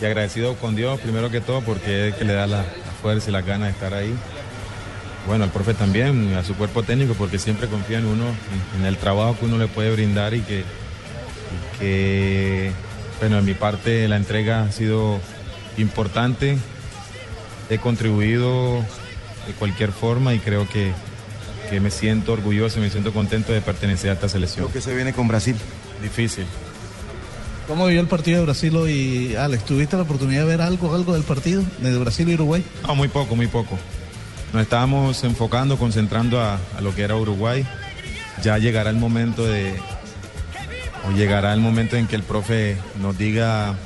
y agradecido con Dios primero que todo porque es el que le da la, la fuerza y las ganas de estar ahí. Bueno, al profe también, a su cuerpo técnico, porque siempre confía en uno, en, en el trabajo que uno le puede brindar y que, y que, bueno, en mi parte la entrega ha sido importante. He contribuido de cualquier forma y creo que, que me siento orgulloso y me siento contento de pertenecer a esta selección. Lo que se viene con Brasil. Difícil. ¿Cómo vivió el partido de Brasil hoy, Alex? ¿Tuviste la oportunidad de ver algo, algo del partido de Brasil y Uruguay? No, muy poco, muy poco. Nos estábamos enfocando, concentrando a, a lo que era Uruguay. Ya llegará el momento de, o llegará el momento en que el profe nos diga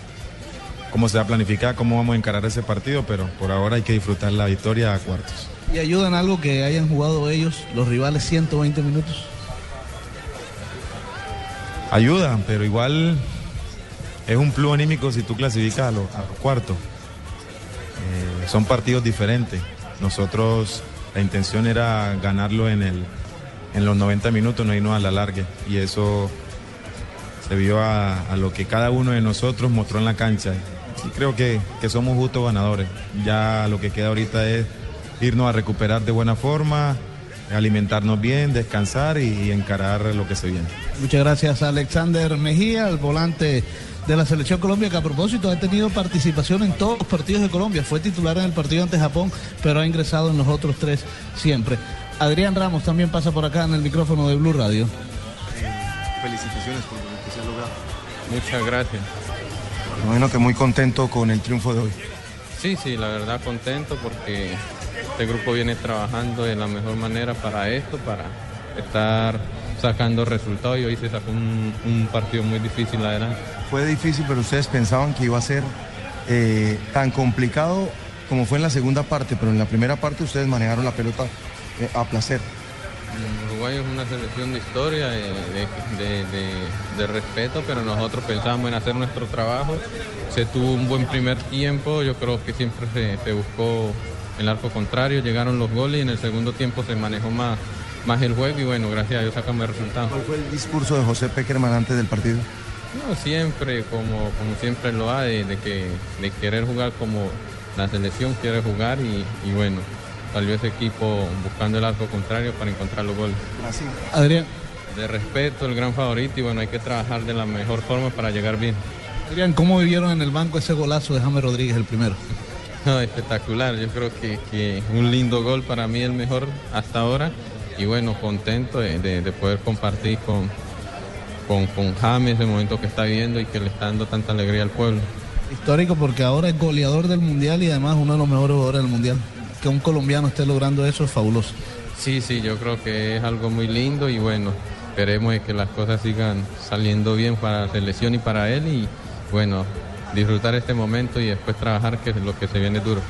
cómo se va a planificar, cómo vamos a encarar ese partido, pero por ahora hay que disfrutar la victoria a cuartos. ¿Y ayudan algo que hayan jugado ellos, los rivales, 120 minutos? Ayuda, pero igual es un plus anímico si tú clasificas a los, cuartos. Eh, son partidos diferentes. Nosotros, la intención era ganarlo en, el, en los 90 minutos, no irnos a la larga. Y eso se vio a, lo que cada uno de nosotros mostró en la cancha. Creo que, que somos justos ganadores. Ya lo que queda ahorita es irnos a recuperar de buena forma, alimentarnos bien, descansar y, y encarar lo que se viene. Muchas gracias a Alexander Mejía, el volante de la Selección Colombia, que a propósito ha tenido participación en todos los partidos de Colombia. Fue titular en el partido ante Japón, pero ha ingresado en los otros tres siempre. Adrián Ramos también pasa por acá en el micrófono de Blue Radio. Felicitaciones por lo que se ha logrado. Muchas gracias. Imagino que muy contento con el triunfo de hoy. Sí, sí, la verdad contento porque este grupo viene trabajando de la mejor manera para esto, para estar sacando resultados y hoy se sacó un, un partido muy difícil adelante. Fue difícil, pero ustedes pensaban que iba a ser eh, tan complicado como fue en la segunda parte, pero en la primera parte ustedes manejaron la pelota eh, a placer. Uruguay es una selección de historia, de, de- de- de- de respeto, pero nosotros pensamos en hacer nuestro trabajo. Se tuvo un buen primer tiempo, yo creo que siempre se, se buscó el arco contrario, llegaron los goles y en el segundo tiempo se manejó más, más el juego y bueno, gracias a Dios sacamos el resultado. ¿Cuál fue el discurso de José Peckerman antes del partido? No, siempre, como, como siempre lo ha, de, de que, de querer jugar como la selección quiere jugar y, y bueno, salió ese equipo buscando el arco contrario para encontrar los goles. Brasil. Adrián, De respeto, el gran favorito y bueno, hay que trabajar de la mejor forma para llegar bien. Adrián, ¿cómo vivieron en el banco ese golazo de James Rodríguez, el primero? No, espectacular, yo creo que, que un lindo gol para mí el mejor hasta ahora y bueno, contento de, de- de poder compartir con, con, con James el momento que está viviendo y que le está dando tanta alegría al pueblo. Histórico porque ahora es goleador del Mundial y además uno de los mejores jugadores del Mundial. Que un colombiano esté logrando eso es fabuloso. Sí, sí, yo creo que es algo muy lindo y bueno, esperemos que las cosas sigan saliendo bien para la selección y para él y bueno, disfrutar este momento y después trabajar que es lo que se viene duro.